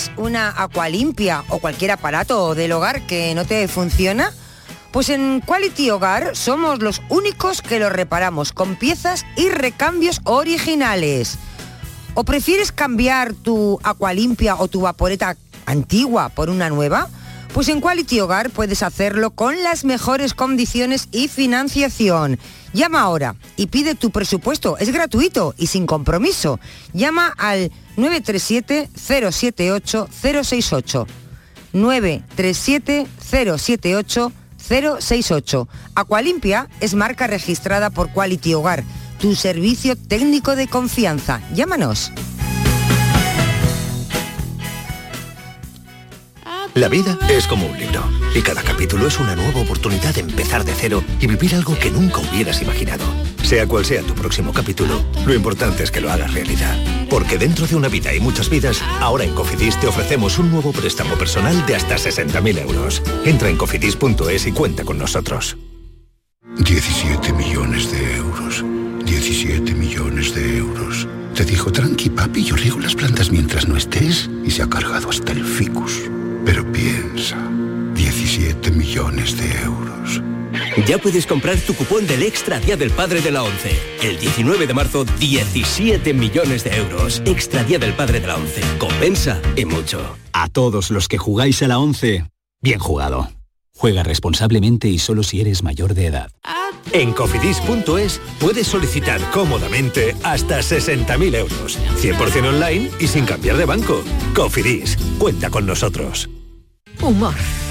¿Tienes una acualimpia o cualquier aparato del hogar que no te funciona? Pues en Quality Hogar somos los únicos que lo reparamos con piezas y recambios originales. ¿O prefieres cambiar tu acualimpia o tu vaporeta antigua por una nueva? Pues en Quality Hogar puedes hacerlo con las mejores condiciones y financiación. Llama ahora y pide tu presupuesto. Es gratuito y sin compromiso. Llama al 937-078-068. 937-078-068. Aqualimpia es marca registrada por Quality Hogar, tu servicio técnico de confianza. Llámanos. La vida es como un libro y cada capítulo es una nueva oportunidad de empezar de cero y vivir algo que nunca hubieras imaginado. Sea cual sea tu próximo capítulo, lo importante es que lo hagas realidad. Porque dentro de una vida y muchas vidas, ahora en Cofidis te ofrecemos un nuevo préstamo personal de hasta 60.000 euros. Entra en cofidis.es y cuenta con nosotros. 17 millones de euros. 17 millones de euros. Te dijo, tranqui papi, yo riego las plantas mientras no estés y se ha cargado hasta el ficus. Pero piensa, 17 millones de euros. Ya puedes comprar tu cupón del Extra Día del Padre de la ONCE. El 19 de marzo, 17 millones de euros. Extra Día del Padre de la ONCE. Compensa y mucho. A todos los que jugáis a la 11, bien jugado. Juega responsablemente y solo si eres mayor de edad. En cofidis.es puedes solicitar cómodamente hasta 60.000 euros. 100% online y sin cambiar de banco. Cofidis, cuenta con nosotros. Humor,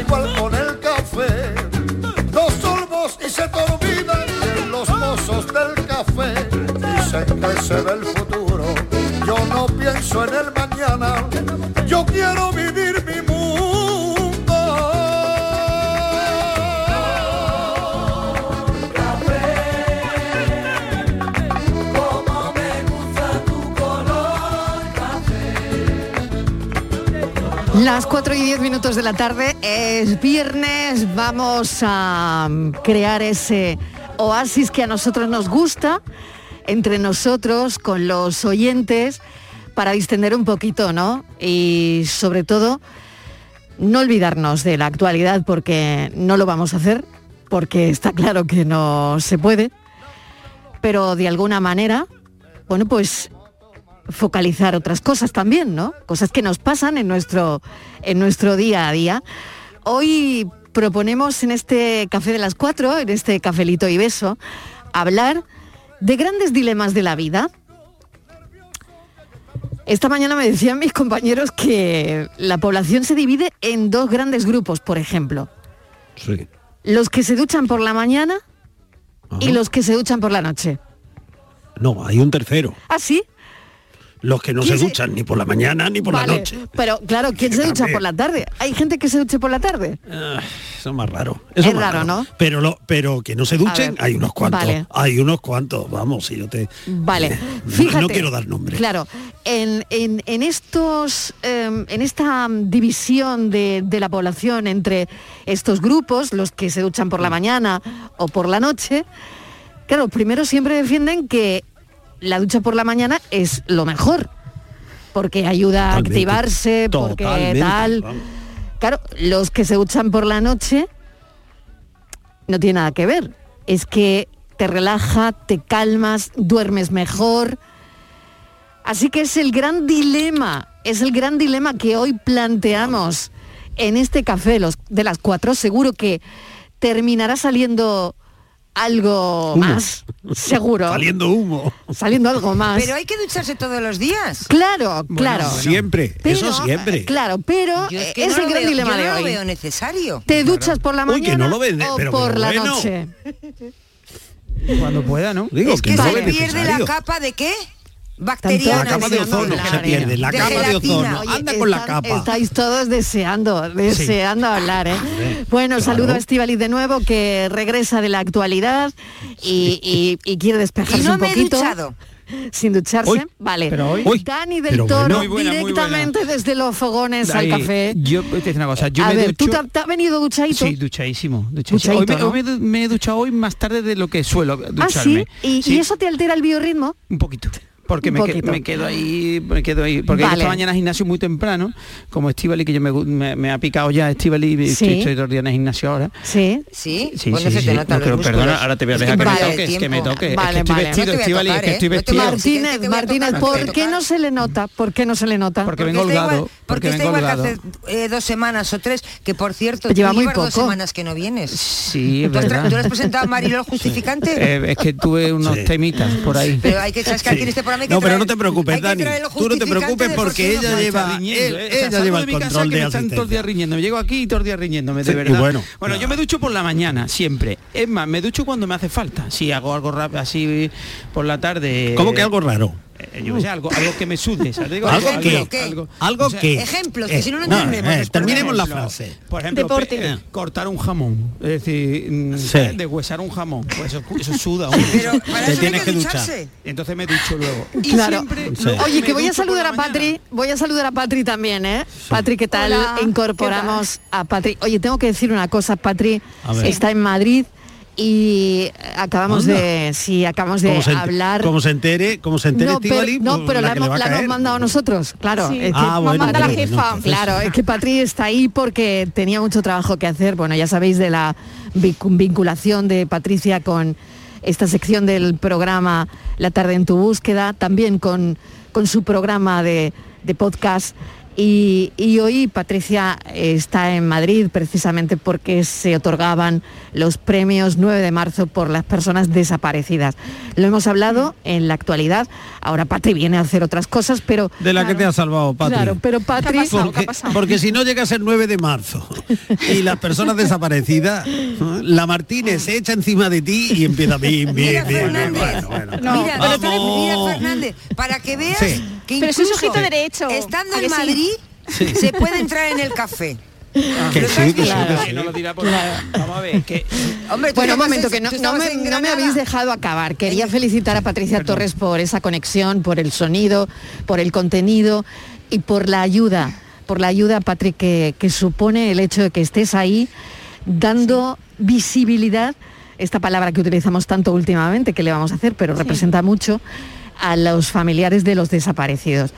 Igual con el café. Dos sorbos y se te de los mozos del café. Dicen que se ve el futuro. Yo no pienso en el mañana. Yo quiero vivir Las 4 y 10 minutos de la tarde es viernes, vamos a crear ese oasis que a nosotros nos gusta, entre nosotros, con los oyentes, para distender un poquito, ¿no? Y sobre todo, no olvidarnos de la actualidad porque no lo vamos a hacer, porque está claro que no se puede, pero de alguna manera, bueno, pues focalizar otras cosas también, ¿no? Cosas que nos pasan en nuestro, en nuestro día a día. Hoy proponemos en este Café de las Cuatro, en este Cafelito y Beso, hablar de grandes dilemas de la vida. Esta mañana me decían mis compañeros que la población se divide en dos grandes grupos, por ejemplo. Sí. Los que se duchan por la mañana y los que se duchan por la noche. No, hay un tercero. ¿Ah, sí? Los que no se ¿Quién se- duchan ni por la mañana ni por la noche. Pero claro, ¿quién se ducha por la tarde? ¿Hay gente que se duche por la tarde? Ah, Eso es más raro. Eso Es más raro, ¿no? Pero, lo, pero que no se duchen, hay unos cuantos. vale. Hay unos cuantos. Vamos, si yo te... Vale, No- fíjate. No, quiero dar nombres. Claro, en, en- en estos, em, en esta mm, división de, de la población entre estos grupos, los que se duchan por la mañana o por la noche, claro, primero siempre defienden que la ducha por la mañana es lo mejor, porque ayuda a activarse, porque tal. vamos. Claro, los que se duchan por la noche no tiene nada que ver. Es que te relaja, te calmas, duermes mejor. Así que es el gran dilema, es el gran dilema que hoy planteamos en este café los- de las cuatro. Seguro que terminará saliendo algo Humo. más, seguro. Saliendo humo. Saliendo algo más. Pero hay que ducharse todos los días. Claro, claro. Siempre, Pero, eso siempre. Claro, pero Yo es, es que no el gran veo- dilema yo de no lo veo necesario. ¿Te duchas por la Uy, mañana que no lo o pero- por la bueno. noche? Cuando pueda, ¿no? Digo, es que, no se pierde la capa de qué? Bacteriana. La capa de ozono se pierde, la de capa de ozono. Oye, Anda con la capa. Estáis todos deseando, deseando hablar, ¿eh? Bueno, claro. saludo a Estivali de nuevo, que regresa de la actualidad y, y- y quiere despejarse Y no un me he poquito. duchado. Sin ducharse, vale. pero hoy- Dani del pero Toro, bueno. Buena, directamente desde los fogones al café. Yo te digo una cosa, yo a me ver, ¿tú te, has- te has venido duchadito? Sí, duchadísimo. duchadísimo. Hoy, Duchadito, me, ¿no? hoy me he du- me he duchado hoy más tarde de lo que suelo ah, ducharme. sí, ¿Y, Sí, y eso te altera el biorritmo? Un poquito. Porque me, que- me quedo ahí, me quedo ahí. Porque Vale. esta mañana gimnasio muy temprano, como Estivali, que yo me, me, me ha picado ya Estivali, y Sí. estoy, estoy todo el día en el gimnasio ahora. Sí. Sí, Sí, sí, se sí. te nota No, pero perdona, ahora te voy a Es dejar que, vale me el toques, que me toques. Vale, es que estoy vale. vestido, Estivali, es que ¿eh? estoy te vestido. Martínez, que Martínez, ¿por qué no se le nota? ¿Por qué no se le nota? Porque vengo está holgado, igual, porque está vengo igual que holgado. hace eh, dos semanas o tres, que por cierto, Lleva muy llevas dos poco. semanas que no vienes. Sí, es ¿Tú has, tra- verdad. tú le has presentado a Mariló el justificante? Eh, es que tuve unos Sí. temitas por ahí. Pero hay que, sabes que aquí en este programa que No, pero no te preocupes, Dani. Tú no te preocupes porque ella lleva- riñendo, él- ¿eh? Sea, ella lleva el control de están todo el día asistencia. riñendo. Me llego aquí y todo el día riñéndome, de Sí, verdad. bueno, bueno, yo me ducho por la mañana, siempre. Es más, me ducho cuando me hace falta. Si hago algo rápido así por la tarde. ¿Cómo que algo raro? Eh, yo sé, algo, algo que me sude. Digo, ¿Algo ejemplo, qué? ¿qué? algo- ¿Algo o sea, qué? Ejemplos, que si no, no no, entendemos. eh, terminemos la frase. Por ejemplo, Deporte. pe- eh, cortar un jamón. Es decir, mm, Sí. deshuesar un jamón. Pues eso, eso suda. Pero para Te eso tienes hay que que duchar. Entonces me ducho luego. Y Claro. siempre Sí. luego Oye, que voy a saludar a. Patri, voy a saludar a Patri también, ¿eh? Patri, ¿qué tal? Hola, Incorporamos a Patri. Oye, tengo que decir una cosa, Patri está en Madrid y acabamos Anda. de sí, acabamos de se, hablar como se entere, como se entere no, pero, Estíbaliz, no, pues, pero la hemos, la mandado nosotros, claro. Sí. es que- Ah, bueno, manda la jefa. Claro, es que Patri está ahí porque tenía mucho trabajo que hacer. Bueno, ya sabéis de la vincu- vinculación de Patricia con esta sección del programa La tarde en tu búsqueda, también con, con su programa de, de podcast. Y, y hoy Patricia está en Madrid precisamente porque se otorgaban los premios 9 de marzo por las personas desaparecidas. Lo hemos hablado en la actualidad. Ahora Patri viene a hacer otras cosas, pero De la que te ha salvado, Patri. Claro, pero Patri... Porque, porque si no llega a ser 9 de marzo y las personas desaparecidas, la Martínez se echa encima de ti y empieza bien, Mira, bien, bien, bien. Fernández. Bueno, bueno. Mira, pero mira. Fernández, para que veas Sí. que Pero eso es incluso ojito derecho, estando ¿a en sí? se puede entrar en el café. Bueno, un momento, que no, me, habéis dejado acabar. Quería eh, felicitar a Patricia Torres por esa conexión, por el sonido, por el contenido y por la ayuda, por la ayuda, Patrick, que, que supone el hecho de que estés ahí dando visibilidad, esta palabra que utilizamos tanto últimamente, que le vamos a hacer, pero representa mucho, a los familiares de los desaparecidos.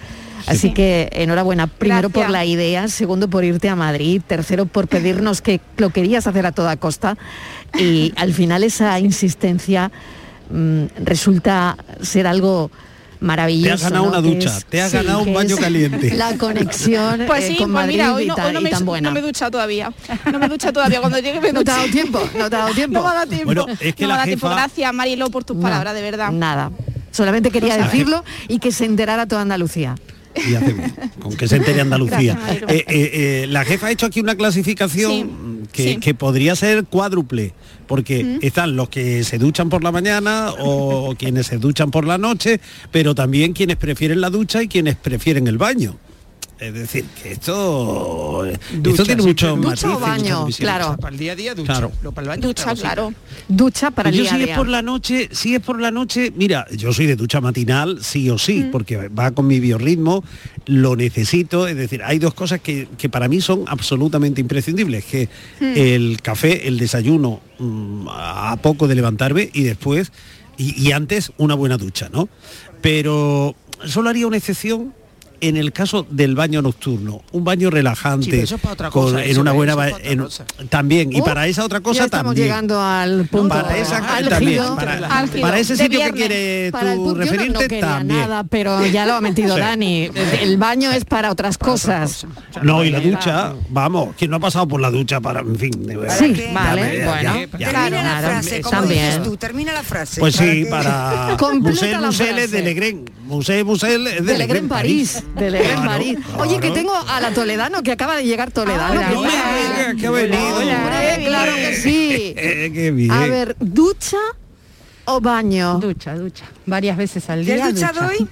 Así que enhorabuena, primero por la idea, segundo por irte a Madrid, tercero por pedirnos que lo querías hacer a toda costa y al final esa insistencia mm, resulta ser algo maravilloso. Te has ganado una ducha, te has ganado un baño caliente. La conexión pues eh, sí, eh, con pues Madrid mira, hoy no, me, y tan buena. No me he todavía. No me he duchado todavía. Cuando llegue me No te ha dado tiempo, no te ha dado tiempo. me ha dado tiempo. No me ha dado tiempo. Gracias, Marilo, por tus palabras, de verdad. Nada. Solamente quería decirlo y que se enterara toda Andalucía con que se entere Andalucía. Eh, eh, eh, la jefa ha hecho aquí una clasificación que, podría ser cuádruple, porque están los que se duchan por la mañana o quienes se duchan por la noche, pero también quienes prefieren la ducha y quienes prefieren el baño. Es decir, que esto, ducha, esto tiene mucho matices, o baño, claro. Para el día a día, ducha. Claro. Para el ducha, claro. Ducha para el día si a es por la noche, si es por la noche, mira, yo soy de ducha matinal, sí o sí, mm. porque va con mi biorritmo, lo necesito. Es decir, hay dos cosas que, que para mí son absolutamente imprescindibles, que mm. el café, el desayuno, mm, a poco de levantarme y después, y, y antes, una buena ducha, ¿no? Pero solo haría una excepción en el caso del baño nocturno, un baño relajante, con, en una buena eso también y oh, para esa otra cosa ya estamos también. llegando al punto para esa al para, ese sitio viernes, que quiere tú referirte también. Nada, pero ya lo ha metido Dani. El baño es para otras cosas. No y la ducha, vamos, quien no ha pasado por la ducha para, en fin. De verdad. Vale, bueno. Termina la frase, también. dices tú, termina la frase. Pues sí, para Musel Musel de Legren, Musel Musel de Legren París. De leer claro, Oye, que tengo a la Toledano, que acaba de llegar Toledano. Ah, ah hola, claro que sí. A ver, ducha o baño. Ducha, ducha. Varias veces al día. ¿Te has duchado hoy?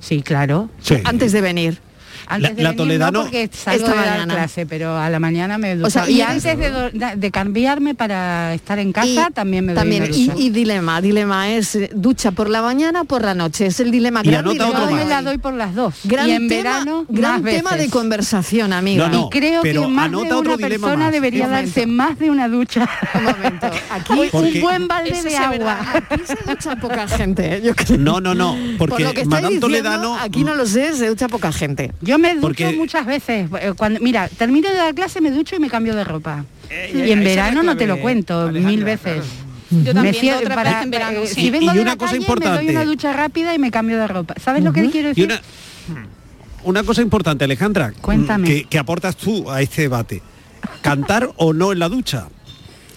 Sí, claro. Antes de venir. Antes la, de la Toledano. No porque salgo de clase, pero a la mañana me ducho. O sea, y, antes de, de, cambiarme para estar en casa también me doy también. Y, dilema, dilema es eh, ducha por la mañana por la noche. Es el dilema y grande. Yo me la doy por las dos. Gran en tema, verano, gran tema de conversación, amigo y creo que más de una persona debería darse más de una ducha. Un momento. Aquí un buen balde de agua. Ducha poca gente. ¿eh? No, no, no. Porque por Toledano. Aquí no lo sé, se ducha poca gente. Yo me ducho muchas veces. Eh, cuando, mira, termino de dar clase, me ducho y me cambio de ropa. Eh, y, en verano no te lo cuento, mil veces. Yo también en verano. Eh, si vengo y de una cosa importante. me una ducha rápida y me cambio de ropa. ¿Sabes lo que quiero decir? Una, hmm, una, cosa importante, Alejandra. Hmm, Cuéntame. Que, que aportas tú a este debate. ¿Cantar o no en la ducha?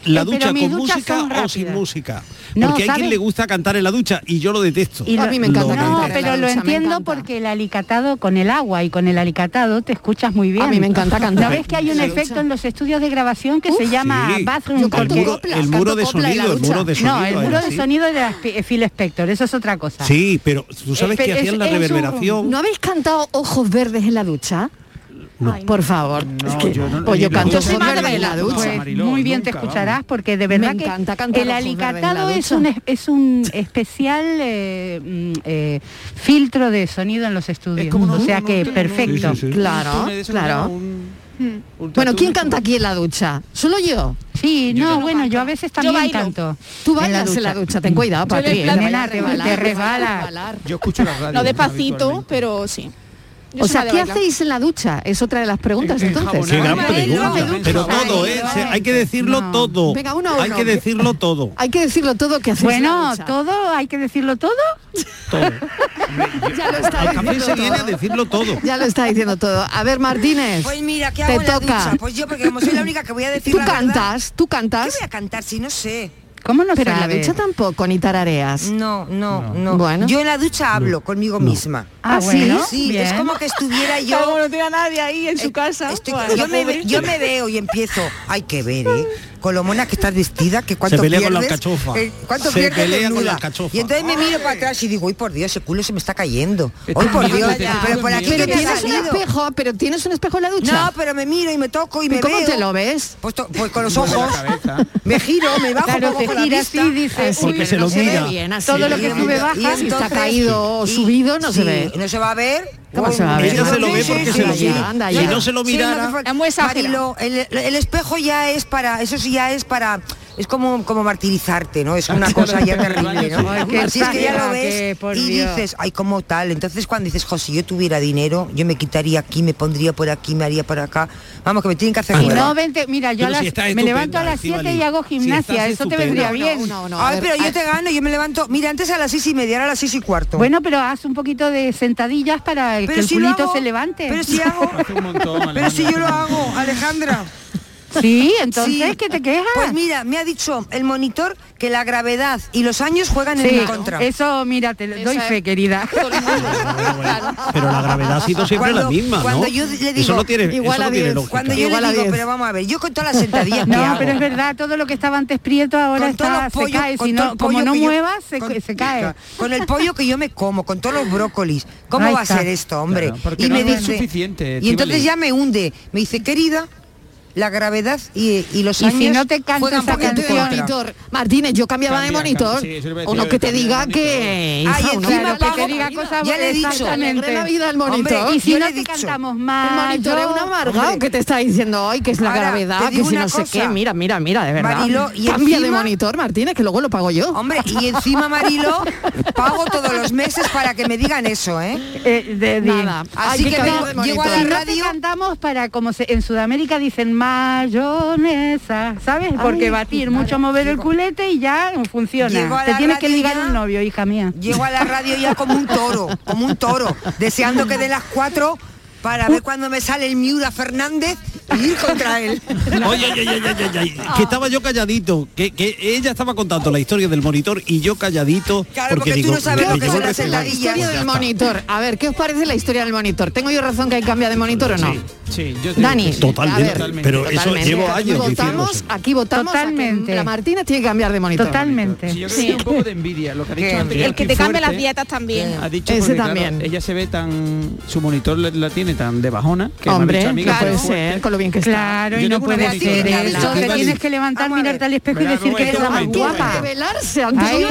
la ducha con música o sin música. No, porque hay quien le gusta cantar en la ducha y yo lo detesto. Y a mí me encanta. No, pero lo entiendo porque el alicatado con el agua y con el alicatado te escuchas muy bien. A mí me encanta cantar. ¿Sabes que hay un efecto en los estudios de grabación que se llama bathroom? Porque el, muro, de sonido, el muro de sonido. No, el muro de sonido de Phil Spector, eso es otra cosa. Sí, pero tú sabes eh, que hacían la reverberación. ¿No habéis cantado Ojos Verdes en la ducha? Por favor. No, yo pues canto en la ducha. Pues, muy bien te escucharás porque de verdad que el alicatado es un, es un especial eh, mm, eh, filtro de sonido en los estudios. O sea que perfecto. Claro, claro. Mm. Bueno, ¿quién canta aquí en la ducha? ¿Solo yo? Sí, no, bueno, yo a veces también canto. Tú bailas en la, ducha, ten cuidado, Patri. ¿eh? Te resbala. Yo escucho la radio. No despacito, pero sí. Yo o sea, ¿qué hacéis en la ducha? Es otra de las preguntas entonces. Qué gran pregunta. Pero todo, ¿eh? Hay que decirlo no. todo. Venga, uno a uno. Hay que decirlo todo. hay que decirlo todo que hacéis. Bueno, todo, hay que decirlo todo. Todo. ya lo está diciendo también se viene a decirlo todo. Ya lo está diciendo todo. A ver, Martínez. Pues mira, ¿qué hago te en la toca. Ducha? Pues yo, porque como soy la única que voy a decir. Tú la cantas, verdad, tú cantas. ¿Qué voy a cantar si no sé? ¿Cómo no Pero en la ducha tampoco, ni tarareas. No, no, no. Bueno. Yo en la ducha hablo conmigo misma. Ah, ah, ¿sí? Bueno, sí, es como que estuviera yo... Como no tenga nadie ahí en su eh, casa. Yo, me, yo, me, veo y empiezo, hay que ver, ¿eh? con lo mona que estás vestida, que cuánto se pelea pierdes, con la eh, cuánto se Y entonces me miro para atrás y digo, uy por Dios, ese culo se me está cayendo. Este Hoy por Dios, pero tienes un espejo, pero tienes un espejo en la ducha. No, pero me miro y me toco y, me ¿Cómo te lo ves? Pues, pues con los ojos. me giro, me bajo, claro, te giras sí, dices, porque se lo mira. Todo lo que tú me bajas y está caído o subido no se ve. No se va a ver ¿Qué se lo ve porque se lo mira. Se lo el, el espejo ya es para... Eso sí ya es para es como, como martirizarte, ¿no? Es una cosa ya terrible, ¿no? Es que ya lo ves y dices, ay, como tal. Entonces cuando dices, jo, si yo tuviera dinero, yo me quitaría aquí, me pondría por aquí, me haría por acá. Vamos, que me tienen que hacer... Ah, no, vente, mira, yo me levanto a las 7 y hago gimnasia, eso te vendría bien. No, no, pero yo te gano, yo me levanto, mira, antes a las 6 y media, ahora a las 6 y cuarto. Bueno, pero haz un poquito de sentadillas para pero que el culito se levante. Pero si hago... pero si yo lo hago, Alejandra. Sí, entonces, sí. te quejas? Pues mira, me ha dicho el monitor que la gravedad y los años juegan en mi contra. Eso, mira, te doy fe, querida. pero la gravedad ha sido siempre cuando, la misma, cuando yo le digo, eso no tiene, igual a no 10. cuando yo le digo, pero vamos a ver, yo con todas las sentadillas No, que pero es verdad, todo lo que estaba antes prieto ahora está, todos los pollos. Si no, muevas, se, con, cae. Con el pollo que yo me como, con todos los brócolis. ¿Cómo va a ser esto, hombre? Y me dice, suficiente, y entonces ya me hunde. Me dice, querida, la gravedad y, los y años. si no te canta esa canción. Martínez, yo cambiaba de monitor. Sí, uno que te diga que. Ay, ah, que te diga cosas Ya le he dicho. La vida el monitor. Y si no te cantamos más. El monitor es un amargado que te está diciendo hoy que es la gravedad, que si no cosa, sé qué. Mira, mira, mira, de verdad. Marilo, y Cambia encima, de monitor, Martínez, que luego lo pago yo. Hombre, y encima, Marilo, pago todos los meses para que me digan eso, ¿eh? eh de, Nada. Así que, llego a la radio. cantamos para, como en Sudamérica dicen mayonesa, ¿sabes? Porque batir, mucho mover el culete y ya funciona. Te tienes que ligar ya, el novio, hija mía. Llego a la radio ya como un toro, como un toro, deseando que de las cuatro para ver cuándo me sale el Miura Fernández y ir contra él. Oye, oye, oye, oye, oye que estaba yo calladito, que, ella estaba contando la historia del monitor y yo calladito. Claro, porque, tú no sabes lo que es la, del monitor. A ver, ¿qué os parece la historia del monitor? ¿Tengo yo razón que hay cambia de monitor o no? Sí, yo Dani, ver, totalmente. Pero totalmente. llevo años aquí votamos, aquí votamos totalmente. La Martina tiene que cambiar de monitor. Totalmente. Sí, yo creo sí. que un poco de envidia. Lo que ha dicho antes, el que te cambie las dietas también. Ha dicho Ese también. Ella se ve tan, su monitor la, tiene tan de bajona que Hombre, amiga, claro, puede ser con lo bien que está. Claro, y no puede ser ¿eh? eso. Te tienes que levantar, mirarte al espejo y decir que eres la más guapa. Velarse ante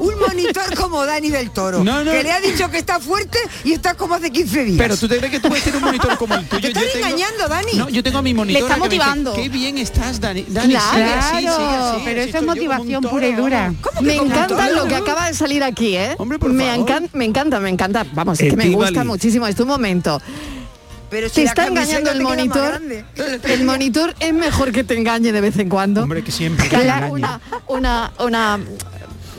un monitor como Dani del Toro, que le ha dicho que está fuerte y está como hace 15 días. Pero tú te crees que tú puedes tener un monitor como el te estás yo engañando, tengo... Dani. No, yo tengo mi monitora. Le está motivando. Dice, Qué bien estás, Dani. Dani claro, sigue así, sigue así, pero eso es motivación pura y dura. Me encanta lo que acaba de salir aquí, ¿eh? Hombre, me. Encanta, me encanta, me encanta. Vamos, es eh, que me gusta muchísimo. Es tu momento. Pero si te está engañando el monitor. El monitor es mejor que te engañe de vez en cuando. Hombre, que siempre. Te una, una, una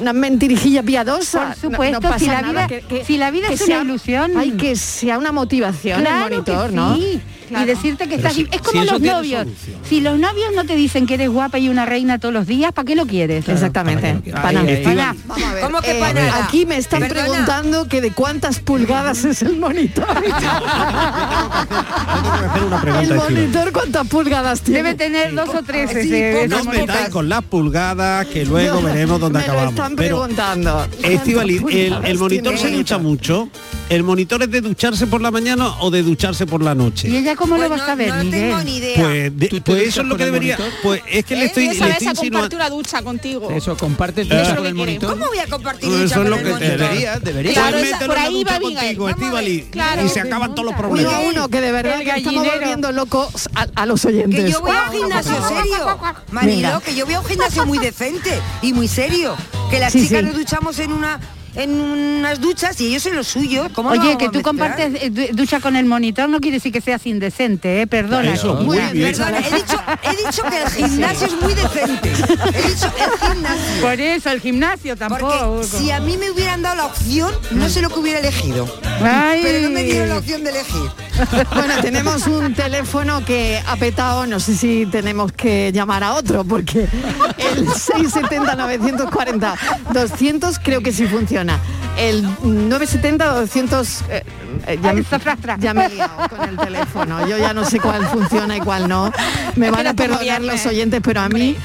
una mentirijilla piadosa. Por supuesto, si, la vida, es una ilusión. Hay que sea una motivación el monitor, que sí. ¿no? y decirte que estás... Es como los novios. Si los novios no te dicen que eres guapa y una reina todos los días, ¿para qué lo quieres? Exactamente. Para que lo ¿Cómo que eh, para aquí me están preguntando que de cuántas pulgadas es el monitor. el monitor cuántas pulgadas tiene. Debe tener dos o tres. Sí, no metáis con las pulgadas que luego veremos dónde me acabamos. Lo están preguntando. Estivali, el monitor se lucha mucho el monitor es de ducharse por la mañana o de ducharse por la noche. ¿Y ella cómo pues lo va a saber? No tengo ni idea. Pues, pues eso es lo que debería. Pues es que le eh, estoy. Esa comparte una ducha contigo. Eso comparte eh, eso el monitor. ¿Cómo voy a compartir pues ducha eso es lo que? Debería, debería. Claro, pues por ahí va contigo, claro, y se acaban todos los problemas. Uno uno que de verdad que estamos volviendo locos a, los oyentes. Que yo voy a un gimnasio serio, Marilo, que yo voy a un gimnasio muy decente y muy serio. Que las chicas nos duchamos en una en unas duchas y ellos en lo suyo. ¿Cómo Oye, que tú compartes eh, ducha con el monitor no quiere decir que seas indecente. Eh, perdona. Muy bueno. Perdona, he dicho, que el gimnasio es muy decente. He dicho el gimnasio. Por eso, el gimnasio tampoco. Porque si a mí me hubieran dado la opción, no sé lo que hubiera elegido. Pero no me dieron la opción de elegir. Bueno, tenemos un teléfono que ha petado, no sé si tenemos que llamar a otro, porque el 670-940-200 creo que sí funciona. El 970-200... Eh, eh, ya, ya, me he liado con el teléfono. Yo ya no sé cuál funciona y cuál no. Me van a perdonar los oyentes, pero a mí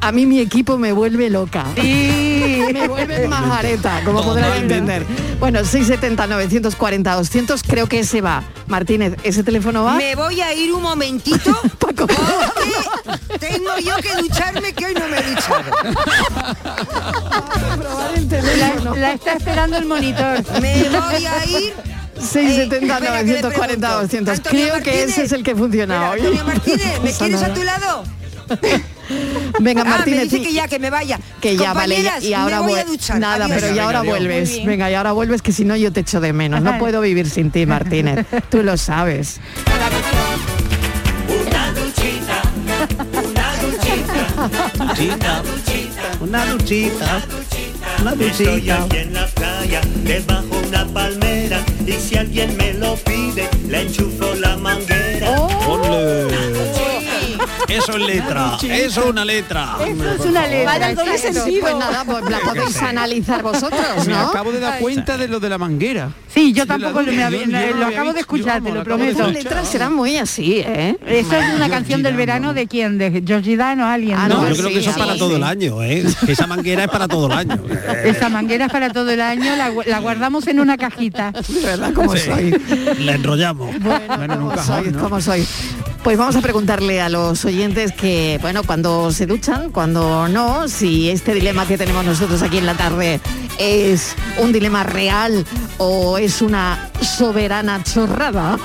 a mí mi equipo me vuelve loca. Sí, me vuelve majareta, como podrás entender. Bueno, 670-940-200, creo que ese va. Martínez, ¿ese teléfono va? Me voy a ir un momentito porque tengo yo que ducharme que hoy no me he duchado. La, está esperando el monitor. Me voy a ir 670 940 200. Creo que ese es el que funciona hoy. Martínez, ¿me pues quieres a tu lado? Venga, Ah, me Martínez. dice que ya, que me vaya. Que ya vale, ya- y ahora me voy a vuel- duchar. Nada, Adiós. pero ya ahora Muy vuelves. Venga, y ahora vuelves que si no yo te echo de menos. No puedo vivir sin ti, Martínez. Tú lo sabes. Una duchita, una duchita, Duchita, una duchita, una Estoy duchita. aquí en la playa, debajo una palmera, y si alguien me lo pide, le enchufo la manguera. Ole. Eso es letra, eso es una letra. Eso es una letra. Vaya doble exacto. sentido. Pues nada, pues la podéis analizar vosotros, Me acabo de dar cuenta de lo de la manguera. Sí, yo tampoco lo, acabo de escuchar, te lo prometo. Las letras serán muy así, ¿eh? Eso es una canción del verano de quién, de Georgie Dan o alguien. Ah, No, yo creo que eso es para todo el año, ¿eh? Esa manguera es para todo el año. Esa manguera es para todo el año, la, gu- la guardamos en una cajita. De verdad, como soy. La enrollamos. Bueno, como soy, como soy. Pues vamos a preguntarle a los oyentes que, bueno, cuando se duchan, cuando no, si este dilema que tenemos nosotros aquí en la tarde es un dilema real o es una soberana chorrada.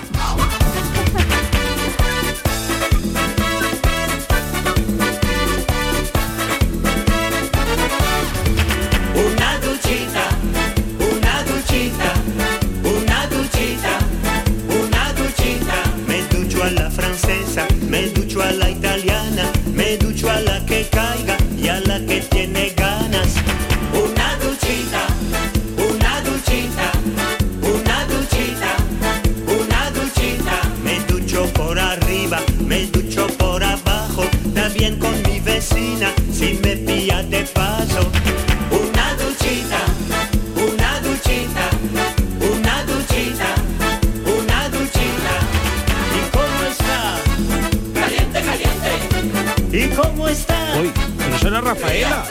Rafaela.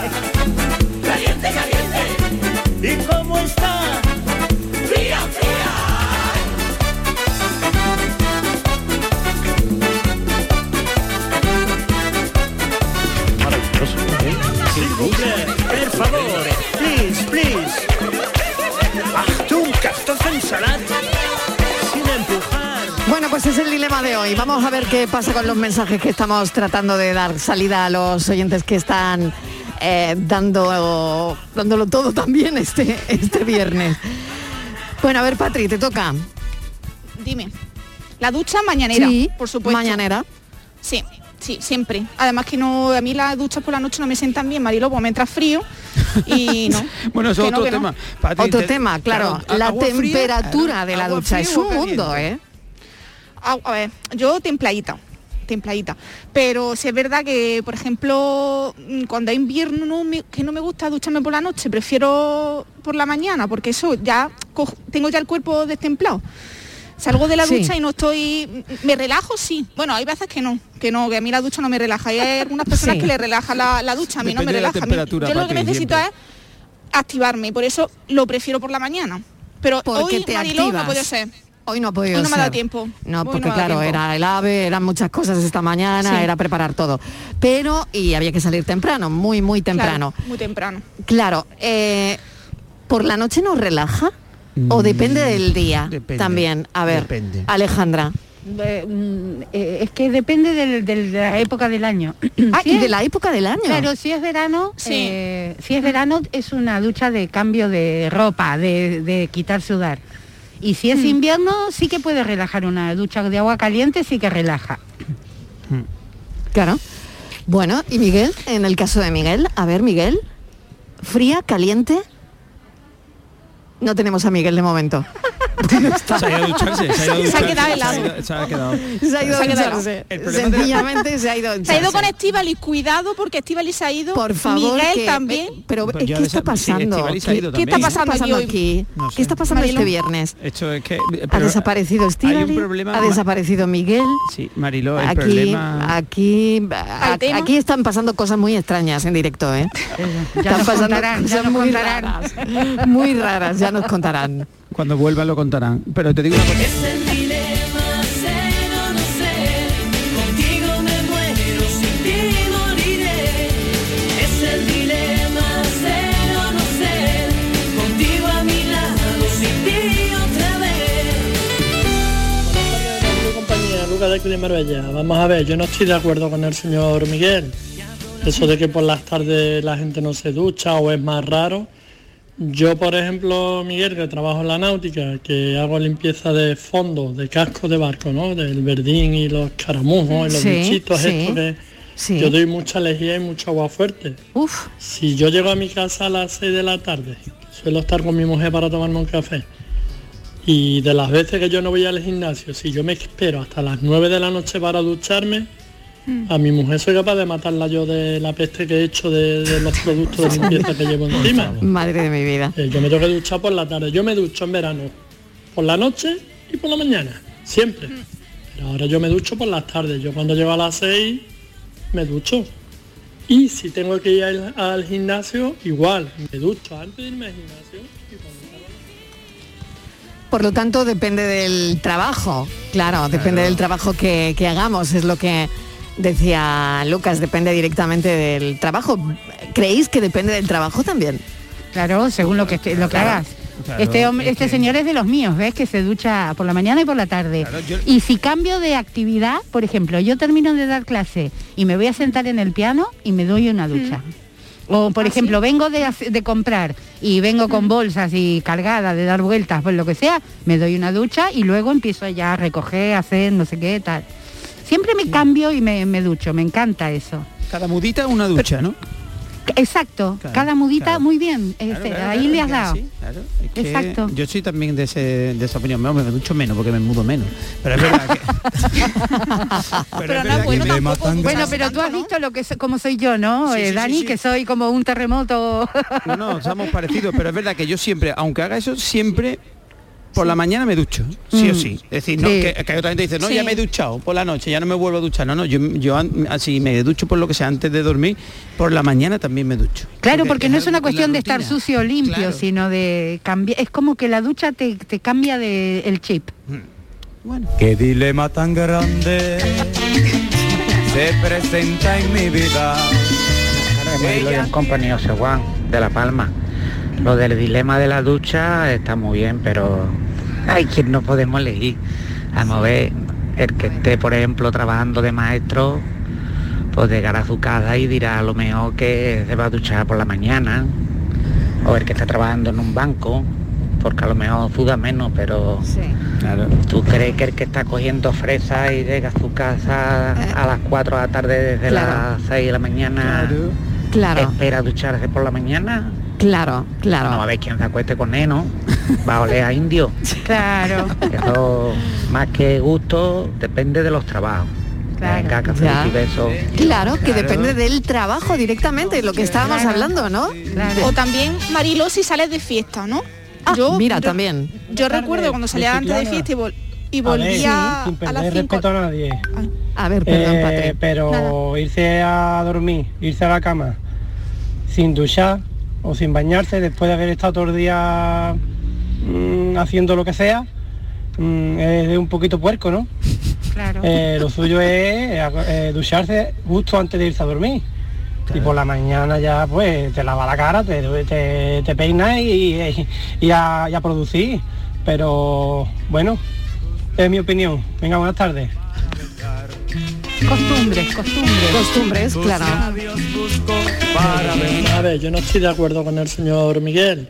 pues es el dilema de hoy. Vamos a ver qué pasa con los mensajes que estamos tratando de dar salida a los oyentes que están eh, dando, dándolo todo también este, este viernes. Bueno, a ver, Patri, te toca. Dime. La ducha mañanera, Sí, por supuesto. mañanera. Sí, sí, siempre. Además que no, a mí las duchas por la noche no me sientan bien, Marilo, porque me entra frío y no. Bueno, eso es no, otro no. tema. Patri, Otro te- tema, claro. la fría, temperatura de la ducha fría es un mundo, caliente. ¿eh? Ah, A, ver, yo templadita, templadita. Pero si es verdad que, por ejemplo, mm, cuando hay invierno no me- que no me gusta ducharme por la noche, prefiero por la mañana, porque eso ya cojo- tengo ya el cuerpo destemplado. Salgo de la Sí. ducha y no estoy. Me relajo, sí. Bueno, hay veces que no, que no, que a mí la ducha no me relaja. Y hay algunas personas Sí. que le relaja la, la ducha, a mí no me Depende de la relaja. Mí- temperatura, yo lo que necesito siempre. es activarme, y por eso lo prefiero por la mañana. Pero Porque hoy, te Mariló, activas. no puede ser. Hoy no ha podido Hoy no me ha dado tiempo. No, Hoy porque no claro, tiempo. era el ave, eran muchas cosas esta mañana, Sí. era preparar todo. Pero, y había que salir temprano, muy, muy temprano. Claro, muy temprano. Claro, eh, ¿por la noche nos relaja? ¿O depende del día? Mm, depende, También. A ver, depende. Alejandra. Eh, mm, eh, es que depende del- del- de la época del año. Ah, Si y es- de la época del año. Claro, si es verano, Sí. eh, si es verano es una ducha de cambio de ropa, de, de quitar sudar. Y si es Hmm. invierno, sí que puede relajar una ducha de agua caliente, sí que relaja. Claro. Bueno, y Miguel, en el caso de Miguel, a ver, Miguel, fría, caliente. No tenemos a Miguel de momento. Se ha ido a ducharse, se ha ido a Se ha ducharse, quedado se ha helado. ido- Se ha quedado. Se ha ido a ducharse. Sencillamente se ha ido a Se ha ido con Estivali, cuidado porque Estivali se ha ido. Por favor, Miguel que- también. Pero, Pues ¿qué yo está sí, pasando? Ha ¿Qué, qué está pasando, pasando aquí aquí? No sé. ¿Qué está pasando Marilo. este viernes? Esto es que... Ha pero desaparecido Hay Estivali, un problema... ha desaparecido Miguel. Sí, Mariló, el Aquí, problema... aquí, a- aquí están pasando cosas muy extrañas en directo, ¿eh? Ya Están pasando contarán, cosas muy raras, muy raras, ya nos contarán. Cuando vuelvan lo contarán. Pero te digo una cosa. de Marbella. Vamos a ver, yo no estoy de acuerdo con el señor Miguel. Eso de que por las tardes la gente no se ducha o es más raro. Yo, por ejemplo, Miguel, que trabajo en la náutica, que hago limpieza de fondo, de casco de barco, ¿no? Del verdín y los caramujos y los Sí, bichitos sí, estos que sí. yo doy mucha lejía y mucho agua fuerte. Uf. Si yo llego a mi casa a las 6 de la tarde, suelo estar con mi mujer para tomarme un café. Y de las veces que yo no voy al gimnasio, si yo me espero hasta las 9 de la noche para ducharme, a mi mujer soy capaz de matarla yo de la peste que he hecho de, de los productos de limpieza que llevo encima. Madre de mi vida. Eh, yo me tengo que duchar por la tarde. Yo me ducho en verano por la noche y por la mañana, siempre. Pero ahora yo me ducho por las tardes. Yo cuando llego a las 6 me ducho. Y si tengo que ir al, al gimnasio, igual, me ducho antes de irme al gimnasio. y cuando salgo Por lo tanto, depende del trabajo. Claro, depende del trabajo que, que hagamos. Es lo que decía Lucas, depende directamente del trabajo. ¿Creéis que depende del trabajo también? Claro, según lo que esté- lo que Claro. hagas. Claro, este hombre, es este que- señor es de los míos, ¿ves? Que se ducha por la mañana y por la tarde. Y si cambio de actividad, por ejemplo, yo termino de dar clase y me voy a sentar en el piano y me doy una ducha. O, por ejemplo, vengo de, de comprar y vengo con bolsas y cargada de dar vueltas, pues lo que sea, me doy una ducha y luego empiezo ya a recoger, a hacer no sé qué, tal. Siempre me cambio y me, me ducho, me encanta eso. Cada mudita una ducha, ¿no? Exacto, Claro, cada mudita claro. muy bien, este, claro, ahí claro, le has dado. sí, claro, es que Exacto. Yo soy también de, ese, de esa opinión. Me, me ducho menos porque me mudo menos. Pero es verdad que... Pero es verdad que me matan Bueno, pero tú has visto lo que so- como soy yo, ¿no? Sí, Eh, sí, sí, Dani, sí. que soy como un terremoto. No, no, somos parecidos, pero es verdad que yo siempre, aunque haga eso, siempre por la mañana me ducho, sí o Mm. sí. Es decir, no, Sí. que, que hay otra gente que dice, no, Sí. ya me he duchado por la noche, ya no me vuelvo a duchar. No, no, yo, yo así me ducho por lo que sea antes de dormir, por la mañana también me ducho. Claro, porque no es una cuestión de estar sucio o limpio, Claro. sino de cambiar. Es como que la ducha te, te cambia de, el chip. Qué dilema tan grande se presenta en mi vida. Company José Juan de La Palma. Lo del dilema de la ducha está muy bien, pero hay quien no podemos elegir. A ver, el que esté, por ejemplo, trabajando de maestro, pues llegará a su casa y dirá a lo mejor que se va a duchar por la mañana. O el que está trabajando en un banco, porque a lo mejor suda menos, pero ¿tú crees que el que está cogiendo fresas y llega a su casa a las 4 de la tarde desde Claro. las 6 de la mañana Claro. espera ducharse por la mañana? Claro, claro. No va a ver quién se acueste con él, ¿no? Va a oler a indio. Claro. Eso, más que gusto, depende de los trabajos. Venga, café y besos. Claro, que depende del trabajo directamente, lo que estábamos Claro. hablando, ¿no? O también, Marilo, si sales de fiesta, ¿no? Ah, mira, también. Yo recuerdo cuando salía antes de fiesta y, vol- y volvía sin a las perder 5. respeto a nadie. A ver, perdón, Eh, pero irse a dormir, irse a la cama sin duchar o sin bañarse después de haber estado todo el día mm, haciendo lo que sea, mm, es un poquito puerco, ¿no? Claro. Eh, lo suyo es eh, ducharse justo antes de irse a dormir. Y por la mañana ya pues te lava la cara, te, te, te peinas y, y- y a, y a producir. Pero bueno, es mi opinión. Venga, buenas tardes. Costumbres, costumbres. Costumbres, claro. A ver, yo no estoy de acuerdo con el señor Miguel.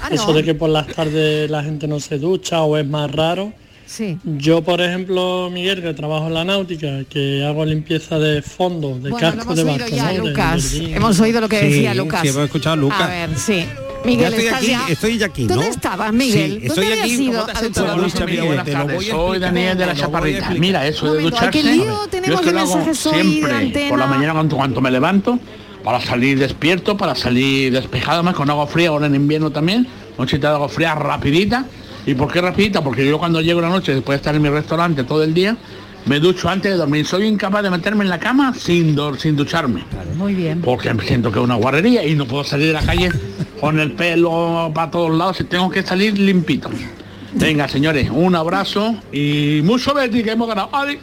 Ah, Eso no. de que por las tardes la gente no se ducha o es más raro. Sí. Yo, por ejemplo, Miguel, que trabajo en la náutica, que hago limpieza de fondo, de Bueno, lo casco hemos de oído barco. ya, ¿no? De- Lucas. de- Hemos oído lo que Sí, decía Lucas. sí, hemos escuchado a Lucas. A ver, sí. Miguel, Ya estoy aquí, ya- estoy ya aquí, ¿no? ¿Dónde estabas, Miguel? Sí, estoy ¿Dónde aquí. habías ido ¿Cómo te has a sentado, ducharte? Lucha Miguel? Buenas Te lo tardes, voy a soy. Daniel de la Chaparrita. Mira, eso de momento, ¿a qué ducharse. lío yo tenemos esto de lo hago mensajes hoy de siempre antena? por la mañana cuando, cuando me levanto, para salir despierto, para salir despejado, más con agua fría, ahora en invierno también, nochita de agua fría rapidita. ¿Y por qué rapidita? Porque yo cuando llego la noche, después de estar en mi restaurante todo el día, me ducho antes de dormir. Soy incapaz de meterme en la cama sin, dor- sin ducharme. Muy bien. Porque me siento que es una guarrería y no puedo salir de la calle con el pelo para todos lados y tengo que salir limpito. Venga, señores, un abrazo y mucho Betty que hemos ganado. Adiós.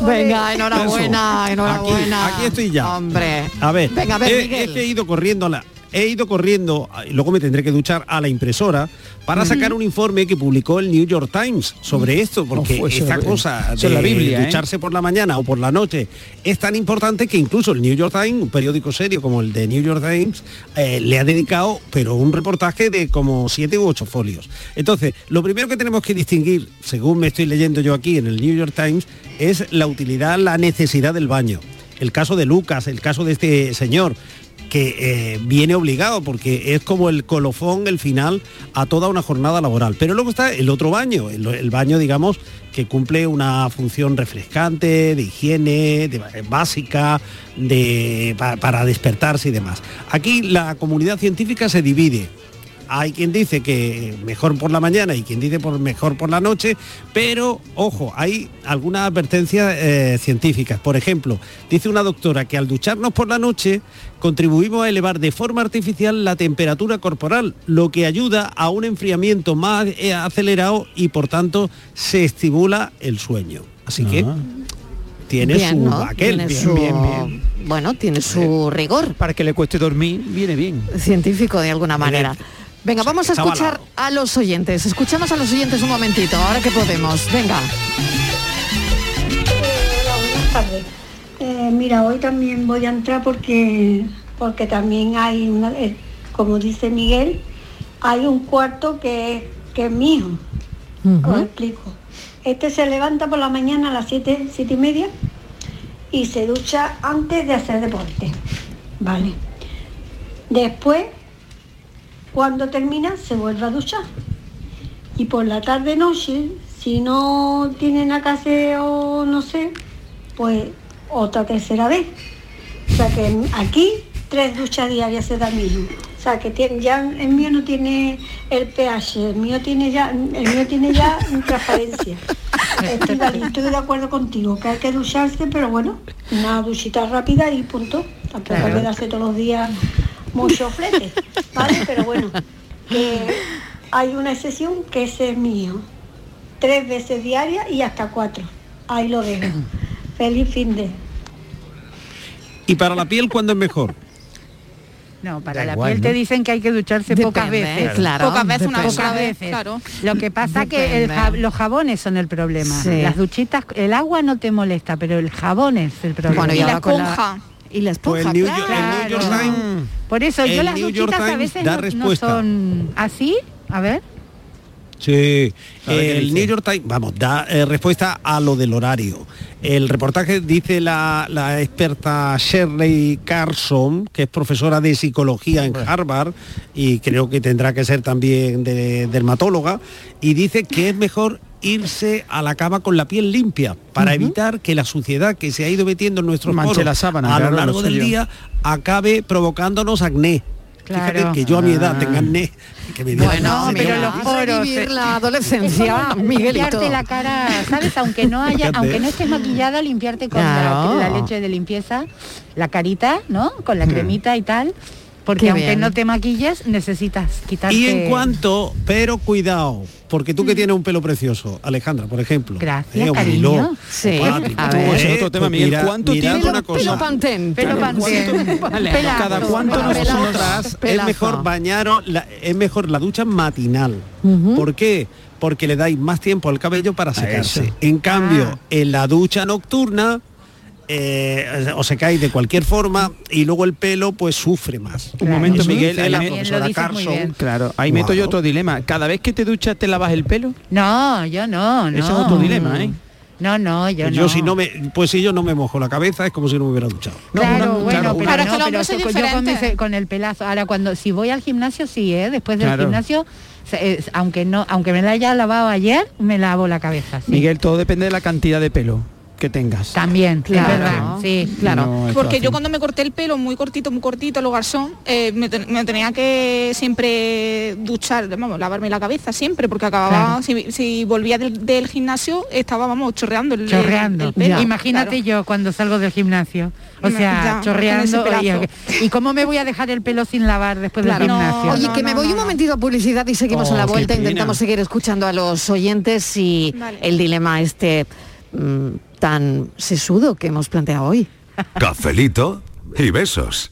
Venga, enhorabuena, enhorabuena. Aquí, aquí estoy ya. Hombre. A ver, Venga, a ver, he- Miguel. es que he ido corriendo a la... he ido corriendo, luego me tendré que duchar a la impresora para sacar un informe que publicó el New York Times sobre esto, porque eso esta es- cosa es la de Biblia, ¿eh? ducharse por la mañana o por la noche es tan importante que incluso el New York Times, un periódico serio como el de New York Times, eh, le ha dedicado, pero un reportaje de como siete u ocho folios. Entonces, lo primero que tenemos que distinguir, según me estoy leyendo yo aquí en el New York Times, es la utilidad, la necesidad del baño. El caso de Lucas, el caso de este señor, que eh, viene obligado porque es como el colofón, el final a toda una jornada laboral. Pero luego está el otro baño, el, baño, digamos, que cumple una función refrescante, de higiene, de- básica, de, pa- para despertarse y demás. Aquí la comunidad científica se divide. Hay quien dice que mejor por la mañana y quien dice por mejor por la noche, pero ojo, hay algunas advertencias eh, científicas. Por ejemplo, dice una doctora que al ducharnos por la noche contribuimos a elevar de forma artificial la temperatura corporal, lo que ayuda a un enfriamiento más eh, acelerado y por tanto se estimula el sueño. Así que tiene Bien, su ¿no? aquel. Tiene bien, su- bien, bien. Bueno, tiene su rigor. Para que le cueste dormir, viene bien. Científico de alguna manera. Venga, vamos a escuchar a los oyentes. Escuchamos a los oyentes un momentito, ahora que podemos. Venga. Hola, buenas tardes. Eh, mira, hoy también voy a entrar porque porque también hay una, eh, como dice Miguel, hay un cuarto que, que es mío. Os explico. Este se levanta por la mañana a las 7, siete y media y se ducha antes de hacer deporte. Vale. Después, cuando termina, se vuelve a duchar. Y por la tarde noche, si no tienen a casa o no sé, pues otra tercera vez. O sea que aquí tres duchas diarias se da mío. O sea que tiene, ya el mío no tiene el pH, el mío tiene ya, el mío tiene ya transparencia. Estoy de acuerdo contigo, que hay que ducharse, pero bueno, una duchita rápida y punto. Tampoco Claro. darse todos los días mucho flete, ¿vale? Pero bueno, que hay una excepción que ese es mío. Tres veces diarias y hasta cuatro. Ahí lo dejo. Feliz fin de. Y para la piel, ¿cuándo es mejor? No, para Da la igual, piel ¿no? te dicen que hay que ducharse pocas Depende, veces. claro, Pocas veces, una Pocas vez, veces. claro. Lo que pasa que el Depende. ja- los jabones son el problema. Sí. Las duchitas, el agua no te molesta, pero el jabón es el problema. Bueno, y Y la ahora con la- esponja. Y Pues el New, claro. York- el New York Claro. Times Por eso yo las New York a veces no- son así. A ver. Sí, ¿Sabe qué el? New York Times, vamos, da eh, respuesta a lo del horario. El reportaje dice la, la experta Shirley Carson, que es profesora de psicología en Harvard y creo que tendrá que ser también de, dermatóloga, y dice que es mejor irse a la cama con la piel limpia para evitar que la suciedad que se ha ido metiendo en nuestros Manche poros la sábana, a lo lo largo del día acabe provocándonos acné. Fíjate que yo a mi edad Ah. tenga acné. Que me Bueno, que me pero los poros. vivir la la adolescencia, Miguelito. limpiarte la cara, ¿sabes? Aunque no haya, Fíjate. aunque no estés maquillada, limpiarte con la- Claro. la, leche de limpieza, la carita, ¿no? Con la cremita y tal. Porque Qué aunque bien. no te maquilles, necesitas quitarte. Y en cuanto, pero cuidado, porque tú que tienes un pelo precioso, Alejandra, por ejemplo. Mm. Gracias, o cariño. Sí, a ver. eh, es otro tema, pues Miguel. mira- ¿Cuánto tiempo- una cosa. Pelo pantén. Pelo pantén. Cada cuánto nosotras es mejor bañaros, la- es mejor la ducha matinal. ¿Por qué? Porque le dais más tiempo al cabello para secarse. En cambio, Ah. en la ducha nocturna eh, o se cae de cualquier forma y luego el pelo pues sufre más. Un momento, Eso Miguel, la profesora Carson. Claro, ahí meto yo otro dilema. Cada vez que te duchas te lavas el pelo. No, yo no, no. Ese es otro dilema, ¿eh? No, no, yo, Yo no. si no me, pues si yo no me mojo la cabeza es como si no me hubiera duchado. No, claro, una- bueno, claro, pero, una- no, pero yo con, diferentes. ese- con el pelazo. Ahora cuando si voy al gimnasio sí, ¿eh? Después del Claro. gimnasio, eh, aunque no, aunque me la haya lavado ayer, me lavo la cabeza. sí. Miguel, todo depende de la cantidad de pelo que tengas. También, Claro. es verdad. Sí, Claro. No Porque fácil. yo cuando me corté el pelo muy cortito, muy cortito, lo garzón, eh, me, ten- me tenía que siempre duchar, vamos, lavarme la cabeza siempre, porque acababa, Claro. si, si volvía del, del gimnasio, estaba, vamos, chorreando el, chorreando. el pelo. Imagínate Claro. yo cuando salgo del gimnasio. O sea, ya, chorreando. y. ¿y cómo me voy a dejar el pelo sin lavar después Claro. del No, gimnasio? Oye, no, que me voy no, un no. momentito a publicidad y seguimos Oh, a la vuelta. Intentamos seguir escuchando a los oyentes y Vale. el dilema este mm, tan sesudo que hemos planteado hoy. Cafelito y besos.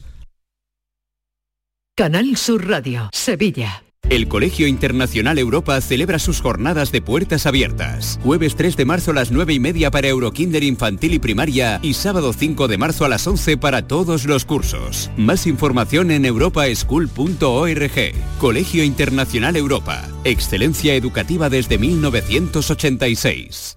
Canal Sur Radio, Sevilla. El Colegio Internacional Europa celebra sus jornadas de puertas abiertas. Jueves 3 de marzo a las 9 y media para Eurokinder infantil y primaria y sábado 5 de marzo a las 11 para todos los cursos. Más información en europaschool.org. Colegio Internacional Europa. Excelencia educativa desde 1986.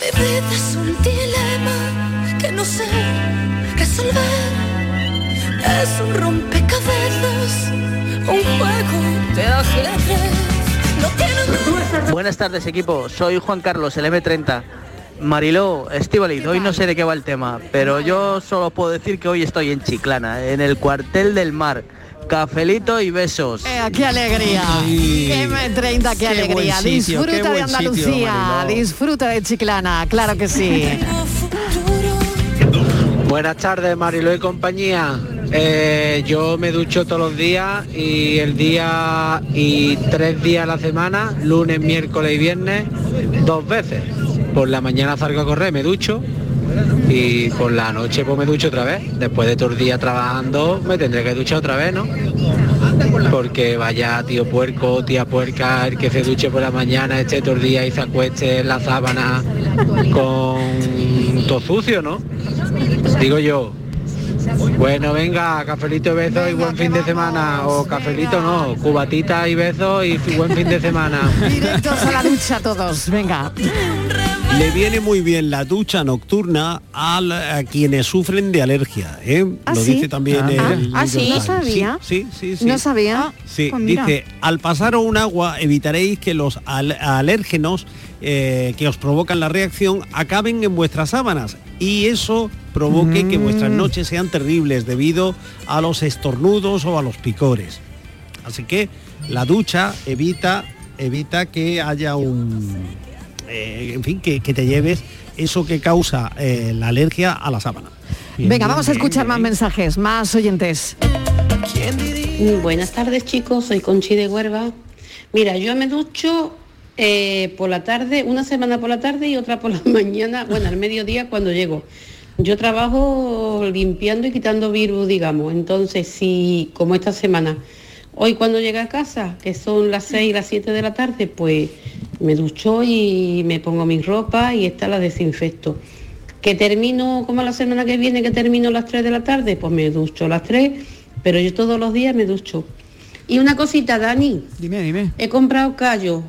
Vivir es un dilema que no sé resolver. Es un rompecabezas, un juego de ajedrez. No tiene Buenas tardes equipo, soy Juan Carlos, el M30. Mariló, Estivali, hoy no sé de qué va el tema, pero yo solo puedo decir que hoy estoy en Chiclana, en el cuartel del mar. Cafelito y besos. Eh, ¡Qué alegría! ¡Qué M30, qué, Qué alegría! sitio, disfruta qué de Andalucía, sitio, disfruta de Chiclana, claro que sí. Buenas tardes, Marilo y compañía. Eh, yo me ducho todos los días y el día y tres días a la semana, lunes, miércoles y viernes, dos veces. Por la mañana salgo a correr, me ducho y por la noche pues me ducho otra vez. Después de todo el día trabajando me tendré que duchar otra vez, ¿no? Porque vaya tío puerco, tía puerca, el que se duche por la mañana, esté todo el día y se acueste en la sábana con todo sucio, ¿no? Digo yo. Bueno, venga, cafelito y besos y buen fin de semana. O cafelito no, cubatita y besos y buen fin de semana. Directos a la ducha todos, venga. Le viene muy bien la ducha nocturna a, quienes sufren de alergia. ¿eh? ¿Ah, Lo sí? dice también Ah, el ah, ¿ah, sí? No sabía. Sí, sí, sí. No sabía. Sí, Pues dice, al pasaros un agua evitaréis que los al- alérgenos eh, que os provocan la reacción acaben en vuestras sábanas y eso provoque que vuestras Mm. noches sean terribles debido a los estornudos o a los picores. Así que la ducha evita, evita que haya un... eh, en fin, que, que te lleves eso que causa eh, la alergia a la sábana. Bien, Venga, bien, vamos a escuchar bien. más mensajes, más oyentes. Mm, Buenas tardes chicos, soy Conchi de Huerva. Mira, yo me ducho eh, por la tarde, una semana por la tarde y otra por la mañana, bueno, al mediodía cuando llego. Yo trabajo limpiando y quitando virus, digamos. Entonces, si, como esta semana, hoy cuando llegue a casa, que son las 6 y las 7 de la tarde, pues me ducho y me pongo mi ropa y esta la desinfecto. Que termino como la semana que viene, que termino a las 3 de la tarde, pues me ducho a las 3, pero yo todos los días me ducho. Y una cosita, Dani. Dime, dime. He comprado callo.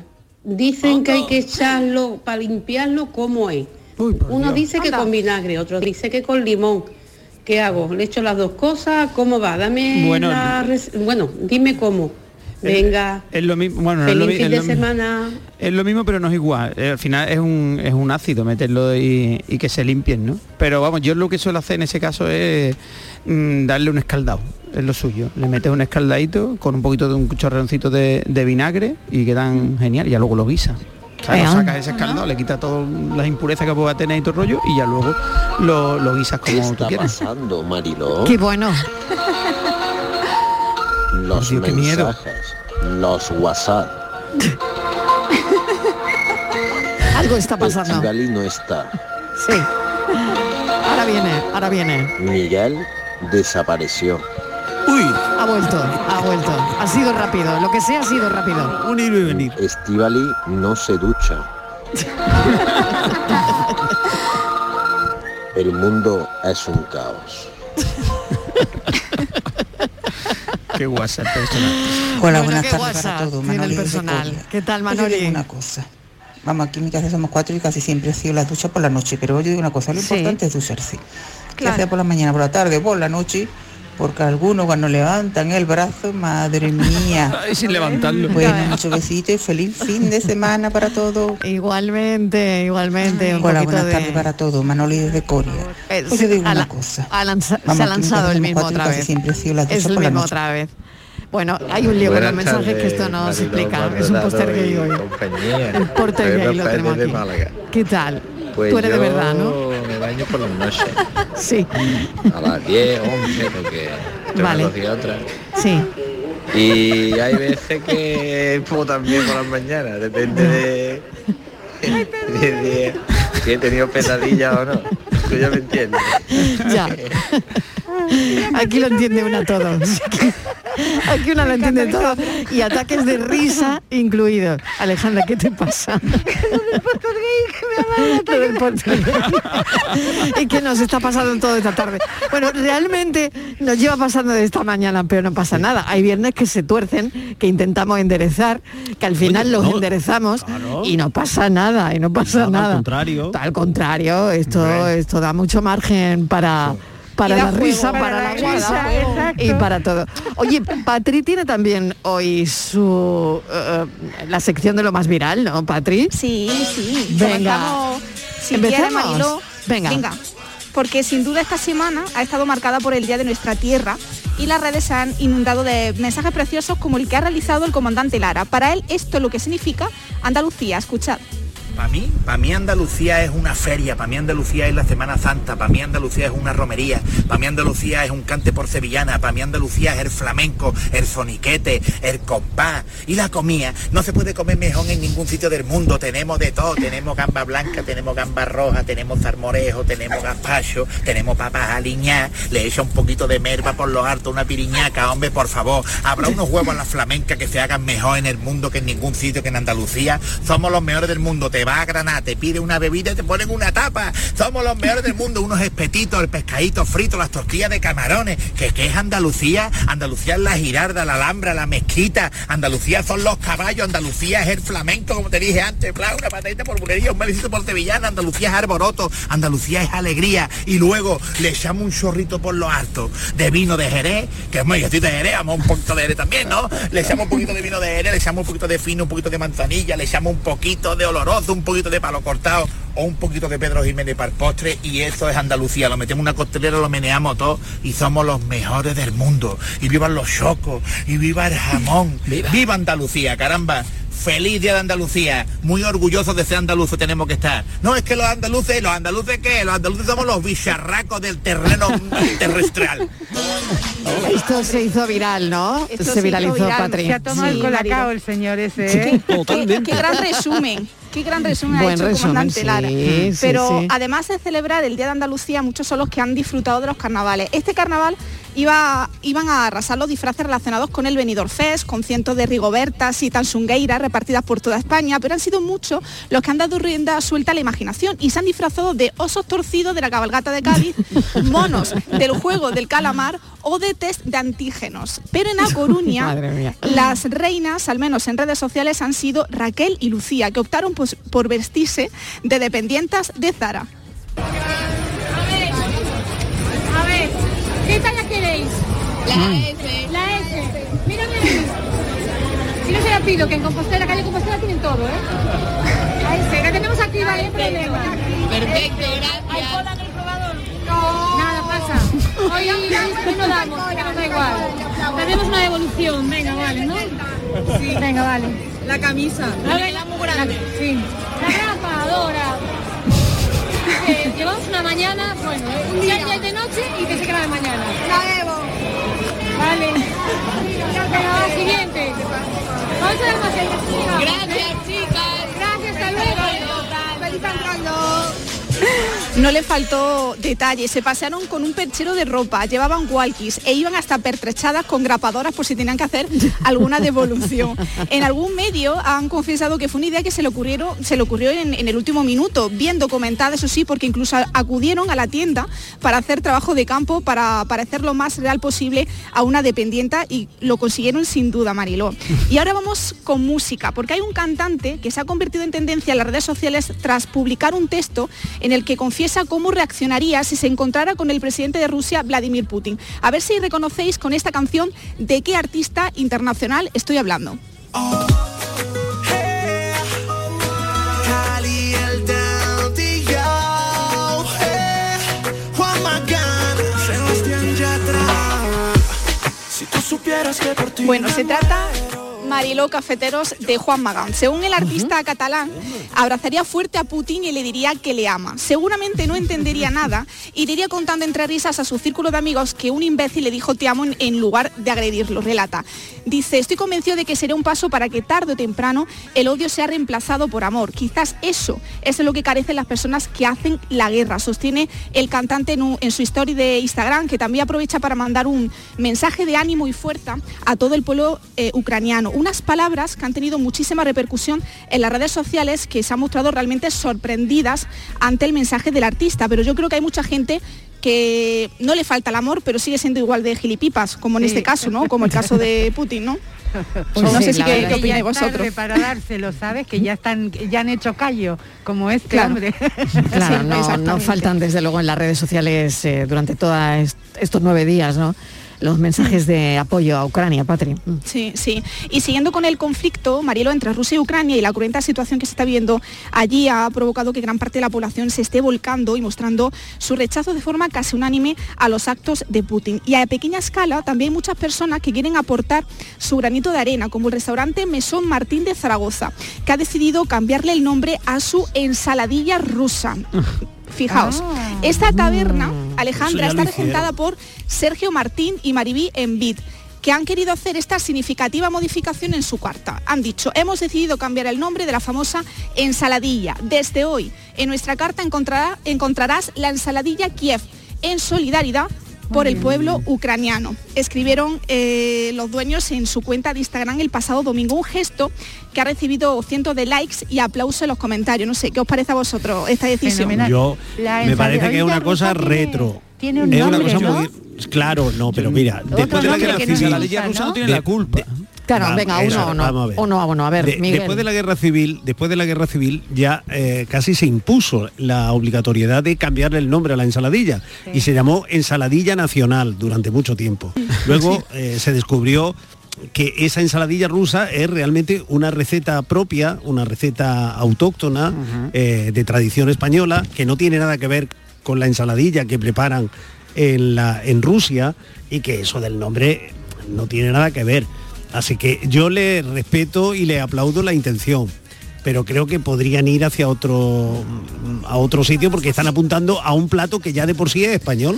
Dicen que hay que echarlo para limpiarlo, ¿cómo es? Uno dice que con vinagre, otro dice que con limón. ¿Qué hago? ¿Le echo las dos cosas? ¿Cómo va? Dame Bueno, la Bueno, dime cómo. Venga. Es lo mismo, bueno, no es lo, fin es de lo semana. Es lo mismo, pero no es igual. Eh, al final es un, es un ácido meterlo y, y que se limpien, ¿no? Pero vamos, yo lo que suelo hacer en ese caso es mm, darle un escaldado, es lo suyo. Le metes un escaldadito con un poquito de un chorroncito de, de vinagre y quedan genial, y ya luego lo guisa. sea, Eh, lo sacas ese escaldado, le quita todas las impurezas que pueda tener y todo el rollo y ya luego lo, lo guisas como tú está quieras. pasando, Mariló? Qué bueno. Los Dios, qué miedo. Los WhatsApp. Algo está pasando. Estivali no está. Sí. Ahora viene, ahora viene. Miguel desapareció. Uy, Ha vuelto, ha vuelto. Ha sido rápido. Lo que sea ha sido rápido. un ir y venir. Estivali no se ducha. El mundo es un caos. Qué WhatsApp personal. Hola, Bueno, buenas tardes para todos. Manoli personal. Coria. ¿Qué tal, Pues Manoli? una cosa. Vamos, aquí en mi casa somos cuatro y casi siempre ha sido la ducha por la noche, pero yo digo una cosa, lo Sí. importante es ducharse. Que Claro. sea por la mañana, por la tarde, por la noche, porque algunos cuando levantan el brazo, madre mía. Ay, sin levantarlo. Bueno, muchos besitos y feliz fin de semana para todos. Igualmente, igualmente. Un Hola, buenas de... tardes para todos. Manoli desde Coria. Eh, Pues yo digo una la- cosa. lanza- Vamos, se ha lanzado el mismo cuatro otra vez. siempre ha sido la Es el mismo otra vez. Bueno, hay un lío con los mensajes que esto no se explica. Es un póster gay hoy. El póster gay lo tenemos aquí. ¿Qué tal? Pues Tú eres de yo verdad, ¿no? Baño por las noches. Sí, A las 10, 11, porque Vale. dos y sí. Y hay veces que puedo también por las mañanas, depende de, de- de si he tenido pesadillas o no. Tú ya me entiendes. Ya. Aquí lo entiende una todo. Aquí, una lo entiende todo y ataques de risa incluidos. Alejandra, ¿qué te pasa? Y que nos está pasando toda esta tarde. Bueno, realmente nos lleva pasando de esta mañana, pero no pasa nada. Hay viernes que se tuercen, que intentamos enderezar, que al final los no, enderezamos y no pasa nada, y no pasa Nada, al contrario. Al contrario, esto, esto da mucho margen para para la juego. risa, Para para, la la risa, y para todo. Oye, Patri tiene también hoy su eh, la sección de lo más viral, ¿no, Patri? Sí, sí. Venga. Quiere, Mariló. Venga. Porque sin duda esta semana ha estado marcada por el Día de Nuestra Tierra y las redes se han inundado de mensajes preciosos como el que ha realizado el comandante Lara. Para él esto es lo que significa Andalucía. Escuchad. Para mí, para mí Andalucía es una feria, para mí Andalucía es la Semana Santa, para mí Andalucía es una romería, para mí Andalucía es un cante por sevillana, para mí Andalucía es el flamenco, el soniquete, el compás y la comida. No se puede comer mejor en ningún sitio del mundo, tenemos de todo, tenemos gamba blanca, tenemos gamba roja, tenemos zarmorejo, tenemos gazpacho, tenemos papas aliñadas, le echa un poquito de merva por los hartos, una piriñaca, hombre, por favor, habrá unos huevos a la flamenca que se hagan mejor en el mundo que en ningún sitio que en Andalucía. Somos los mejores del mundo, te va a Granada, te pide una bebida y te ponen una tapa. Somos los mejores del mundo, unos espetitos, el pescadito frito, las tortillas de camarones. ¿Qué, qué es Andalucía? Andalucía es la girarda, la alhambra, la mezquita. Andalucía son los caballos, Andalucía es el flamenco, como te dije antes, bla, una patadita por bulería, un besito por sevillana, Andalucía es arboroto, Andalucía es alegría. Y luego le echamos un chorrito por lo alto de vino de Jerez, que es muy estoy de Jerez, vamos un poquito de Jerez también, ¿no? Le echamos un poquito de vino de Jerez, le echamos un poquito de fino, un poquito de manzanilla, le echamos un poquito de oloroso, un poquito de palo cortado o un poquito de Pedro Jiménez para el postre y eso es Andalucía. Lo metemos en una costelera, lo meneamos todo y somos los mejores del mundo. Y vivan los chocos, y viva el jamón. Viva, Andalucía, caramba. Feliz día de Andalucía, muy orgullosos de ser andaluces tenemos que estar. No es que los andaluces, los andaluces qué, los andaluces somos los bicharracos del terreno terrestrial. Esto se hizo viral, ¿no? Esto se viralizó, viral. Patri. Se ha tomado el colacao el señor ese. ¿Qué, qué- qué gran resumen. Qué gran resumen Buen ha hecho el comandante sí, Lara. sí, Pero sí. además de celebrar el Día de Andalucía, muchos son los que han disfrutado de los carnavales. Este carnaval iba, iban a arrasar los disfraces relacionados con el Benidorm Fest, con cientos de rigobertas y tansungueiras repartidas por toda España, pero han sido muchos los que han dado rienda suelta a la imaginación y se han disfrazado de osos torcidos de la cabalgata de Cádiz, monos del juego del calamar o de test de antígenos. Pero en A Coruña, las reinas, al menos en redes sociales, han sido Raquel y Lucía, que optaron pues, por vestirse de dependientas de Zara. A ver, ¿qué talla queréis? La S. La S. Mírame aquí. Si no se la pido, que en Compostela, calle Compostela tienen todo, ¿eh? La S, que tenemos aquí, no hay problema. Perfecto, gracias. ¿Hay cola en el probador? No. Nada, pasa. Hoy, hoy no damos, que nos da igual. Tenemos una devolución, venga, vale, ¿no? Sí. Venga, vale. La camisa. A ver, muy grande. Sí. La grapadora. Eh, llevamos una mañana, bueno, eh, un día y de noche y que se queda de mañana. La Evo. Vale. Venga, siguiente. Vamos a Gracias, chicas. Gracias, hasta luego. Feliz entrando. No le faltó detalle, se pasearon con un perchero de ropa, llevaban walkies e iban hasta pertrechadas con grapadoras por si tenían que hacer alguna devolución. En algún medio han confesado que fue una idea que se le, ocurrieron, se le ocurrió en, en el último minuto, bien documentada, eso sí, porque incluso acudieron a la tienda para hacer trabajo de campo, para parecer lo más real posible a una dependienta y lo consiguieron sin duda, Mariló. Y ahora vamos con música, porque hay un cantante que se ha convertido en tendencia en las redes sociales tras publicar un texto en el que confiesa cómo reaccionaría si se encontrara con el presidente de Rusia, Vladimir Putin. A ver si reconocéis con esta canción de qué artista internacional estoy hablando. Bueno, se trata Mariló Cafeteros de Juan Magán. Según el artista catalán, abrazaría fuerte a Putin y le diría que le ama. Seguramente no entendería nada y diría contando entre risas a su círculo de amigos que un imbécil le dijo te amo en, lugar de agredirlo. Relata. Dice, estoy convencido de que sería un paso para que tarde o temprano el odio sea reemplazado por amor. Quizás eso es lo que carecen las personas que hacen la guerra. Sostiene el cantante en, un- en su story de Instagram, que también aprovecha para mandar un mensaje de ánimo y fuerza a todo el pueblo eh, ucraniano. Unas palabras que han tenido muchísima repercusión en las redes sociales que se han mostrado realmente sorprendidas ante el mensaje del artista. Pero yo creo que hay mucha gente que no le falta el amor, pero sigue siendo igual de gilipipas, como en Sí. este caso, ¿no? Como el caso de Putin, ¿no? Pues no sí, sé si qué, opináis vosotros. para dárselo, ¿sabes? Que ya están, ya han hecho callo, como este Claro. hombre. Claro, Sí, no, faltan desde luego en las redes sociales eh, durante todos estos nueve días, ¿no? Los mensajes de apoyo a Ucrania, Patri. Mm. Sí, sí. Y siguiendo con el conflicto, Marielo, entre Rusia y Ucrania y la cruenta situación que se está viendo allí ha provocado que gran parte de la población se esté volcando y mostrando su rechazo de forma casi unánime a los actos de Putin. Y a pequeña escala también hay muchas personas que quieren aportar su granito de arena, como el restaurante Mesón Martín de Zaragoza, que ha decidido cambiarle el nombre a su ensaladilla rusa. Fijaos, esta taberna, Alejandra, Eso ya está regentada por Sergio Martín y Maribí Envid que han querido hacer esta significativa modificación en su carta. Han dicho, hemos decidido cambiar el nombre de la famosa ensaladilla. Desde hoy, en nuestra carta encontrará- encontrarás la ensaladilla Kiev, en solidaridad por el pueblo ucraniano. Escribieron eh, los dueños en su cuenta de Instagram el pasado domingo un gesto que ha recibido cientos de likes y aplausos en los comentarios. No sé, ¿qué os parece a vosotros esta decisión? Yo La me parece que es una cosa tiene- retro. tiene un es nombre, una cosa ¿no? muy claro, no, pero mira, después de la guerra civil, ¿no? Rusa no tiene la culpa. Claro, venga, uno o no. vamos a ver. Uno a uno. A ver, De- Miguel. después de la guerra civil, después de la guerra civil ya eh, casi se impuso la obligatoriedad de cambiarle el nombre a la ensaladilla y se llamó ensaladilla nacional durante mucho tiempo. Luego eh, se descubrió que esa ensaladilla rusa es realmente una receta propia, una receta autóctona eh, de tradición española que no tiene nada que ver con la ensaladilla que preparan en, la, en Rusia y que eso del nombre no tiene nada que ver. Así que yo le respeto y le aplaudo la intención, pero creo que podrían ir hacia otro a otro sitio porque están apuntando a un plato que ya de por sí es español.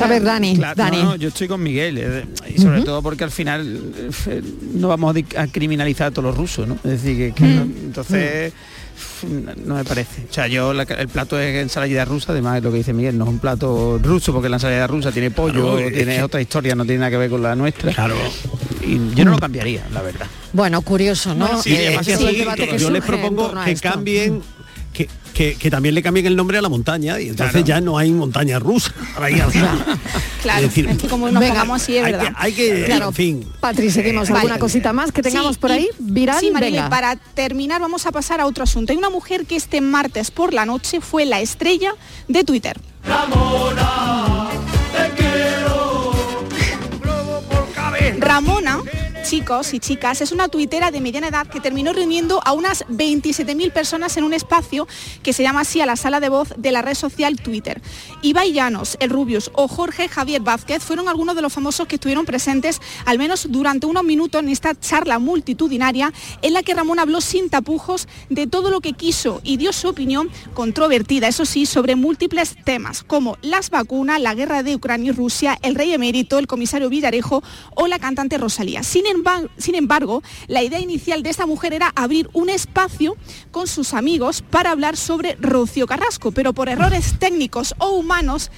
A ver, Dani, Claro, Dani. no, no, yo estoy con Miguel eh, y sobre todo porque al final eh, no vamos a criminalizar a todos los rusos, ¿no? Es decir, que, que no- entonces no, no me parece. O sea, yo la- el plato es ensalada rusa, además es lo que dice Miguel, no es un plato ruso porque la ensalada rusa tiene pollo, Claro, tiene que- otra historia, no tiene nada que ver con la nuestra. Claro. Y yo no lo cambiaría, la verdad. Bueno, curioso, ¿no? Sí, Eh, sí, debate que yo les propongo que esto. cambien que, que- que también le cambien el nombre a la montaña y entonces Claro. ya no hay montaña rusa. Ahí, Claro, Es decir, es que como nos venga, pongamos así es hay verdad. que, hay que- Claro. en fin. Patri, seguimos Vale. alguna cosita más que tengamos Sí, por y- ahí. Viral, Sí, venga. para terminar vamos a pasar a otro asunto. Hay una mujer que este martes por la noche fue la estrella de Twitter. Ramona Ramona. Chicos y chicas es una tuitera de mediana edad que terminó reuniendo a unas 27.000 personas en un espacio que se llama así a la sala de voz de la red social Twitter. Ibai Llanos, el Rubius o Jorge Javier Vázquez fueron algunos de los famosos que estuvieron presentes al menos durante unos minutos en esta charla multitudinaria en la que Ramón habló sin tapujos de todo lo que quiso y dio su opinión controvertida, eso sí, sobre múltiples temas como las vacunas, la guerra de Ucrania y Rusia, el rey emérito, el comisario Villarejo o la cantante Rosalía. Sin, embar- sin embargo, la idea inicial de esta mujer era abrir un espacio con sus amigos para hablar sobre Rocío Carrasco, pero por errores técnicos o humanos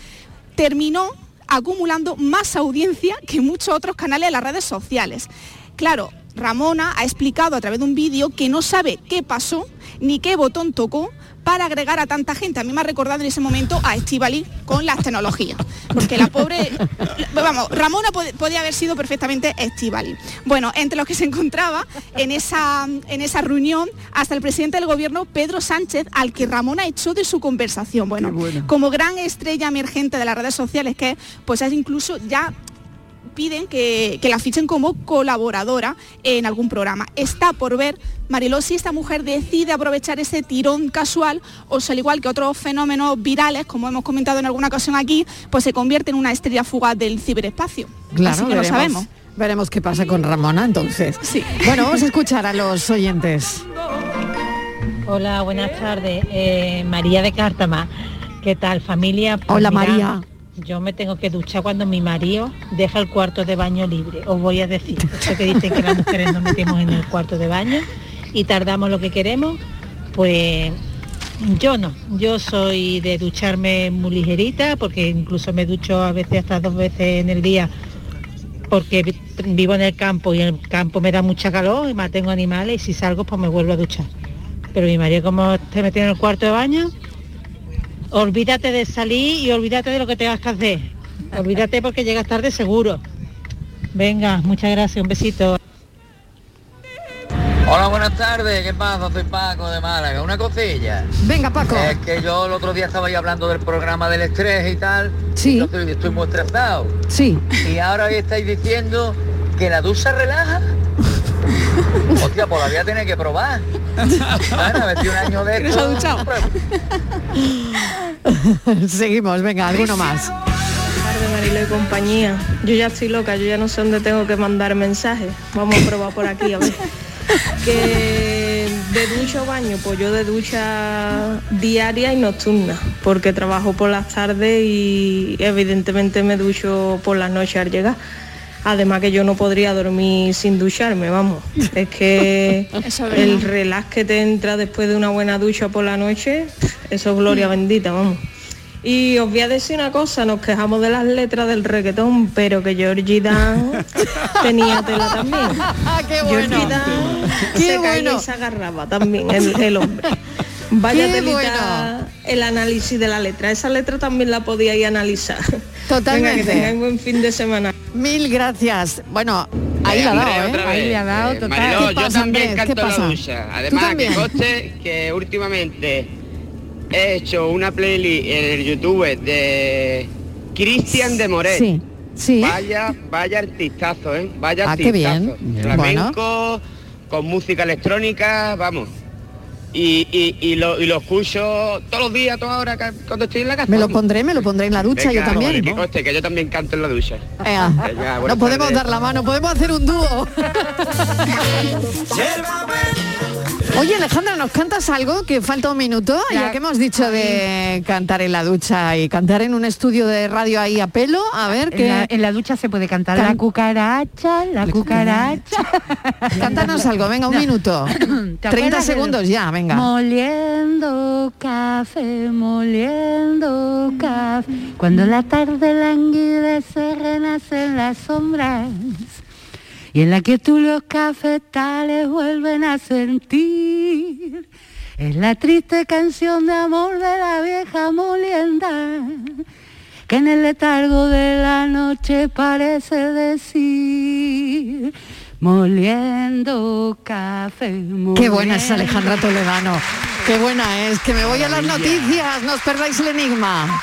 terminó acumulando más audiencia que muchos otros canales de las redes sociales. Claro, Ramona ha explicado a través de un vídeo que no sabe qué pasó ni qué botón tocó para agregar a tanta gente. A mí me ha recordado en ese momento a Estivali con las tecnologías. Porque la pobre, vamos, Ramona pod- podía haber sido perfectamente Estivali. Bueno, entre los que se encontraba en esa, en esa reunión, hasta el presidente del gobierno, Pedro Sánchez, al que Ramona echó de su conversación. Bueno, como gran estrella emergente de las redes sociales que es, pues es incluso ya piden que, que la fichen como colaboradora en algún programa. Está por ver, Mariló, si esta mujer decide aprovechar ese tirón casual o si al igual que otros fenómenos virales, como hemos comentado en alguna ocasión aquí, pues se convierte en una estrella fugaz del ciberespacio. Claro, Así que veremos, lo sabemos. Veremos qué pasa con Ramona entonces. Bueno, vamos a escuchar a los oyentes. Hola, buenas tardes. Eh, María de Cártama. ¿Qué tal, familia? Pues Hola, mira, María. Yo me tengo que duchar cuando mi marido deja el cuarto de baño libre. Os voy a decir, eso que dicen que las mujeres nos metemos en el cuarto de baño y tardamos lo que queremos, pues yo no. Yo soy de ducharme muy ligerita, porque incluso me ducho a veces hasta dos veces en el día porque vi- vivo en el campo y en el campo me da mucha calor y mantengo animales y si salgo pues me vuelvo a duchar. Pero mi marido como te metido en el cuarto de baño, olvídate de salir y olvídate de lo que tengas que hacer. Olvídate porque llegas tarde seguro. Venga, muchas gracias, un besito. Hola, buenas tardes. ¿Qué pasa? Soy Paco de Málaga. Una cosilla. Venga, Paco. Es que yo el otro día estaba ahí hablando del programa del estrés y tal. Sí. Entonces estoy muy estresado. Sí. Y ahora hoy estáis diciendo que la ducha relaja. Hostia, pues la voy a tener que probar. Bueno, a ver si un año de ¿Que no se ha esto... duchado? Seguimos, venga, alguno más. tardes, Marilo y compañía. Yo ya estoy loca, yo ya no sé dónde tengo que mandar mensajes. Vamos a probar por aquí a ver. Que de ducha o baño, pues yo de ducha diaria y nocturna, porque trabajo por las tardes y evidentemente me ducho por las noches al llegar. Además que yo no podría dormir sin ducharme, vamos. Es que el relax que te entra después de una buena ducha por la noche, eso es gloria bendita, vamos. Y os voy a decir una cosa, nos quejamos de las letras del reggaetón, pero que Georgie Dan tenía tela también. Qué Georgie bueno. Dan Qué se caía bueno. y se agarraba también el, el hombre. Vaya Qué telita bueno. el análisis de la letra. Esa letra también la podíais analizar. Totalmente. Venga, que tengáis buen fin de semana. Mil gracias. Bueno, ahí Eh, la ha dado, ¿eh? Ahí le ha dado total. Mariló, ¿Qué yo pasa, también Andrés? ¿Qué canto la pasa? ducha. ¿Tú Además, que conste que últimamente he hecho una playlist en el YouTube de Cristian de Moret. Sí, sí. Vaya, vaya artistazo, ¿eh? Vaya Ah, qué artistazo. bien. Flamenco, con música electrónica, vamos. Y, y, y, lo, y lo escucho todos los días, toda hora que- cuando estoy en la casa. Me lo pondré, me lo pondré en la ducha yo también. vale, que conste, que yo también canto en la ducha. Venga, Venga, no buenas podemos tardes. dar la mano, podemos hacer un dúo. Oye, Alejandra, ¿nos cantas algo? Que falta un minuto, ya que hemos dicho de cantar en la ducha y cantar en un estudio de radio ahí a pelo. A ver, En que la, en la ducha se puede cantar Can- la cucaracha, la cucaracha. Cántanos algo, venga, un No. minuto. ¿Te 30 acuerdas del- segundos ya, venga. Moliendo café, moliendo café. Cuando la tarde languidece, renacen las sombras. Y en la que tú los cafetales vuelven a sentir. Es la triste canción de amor de la vieja molienda. Que en el letargo de la noche parece decir. Moliendo café. Qué buena es Alejandra Toledano. Qué buena es. Que me voy a las noticias. No os perdáis el enigma.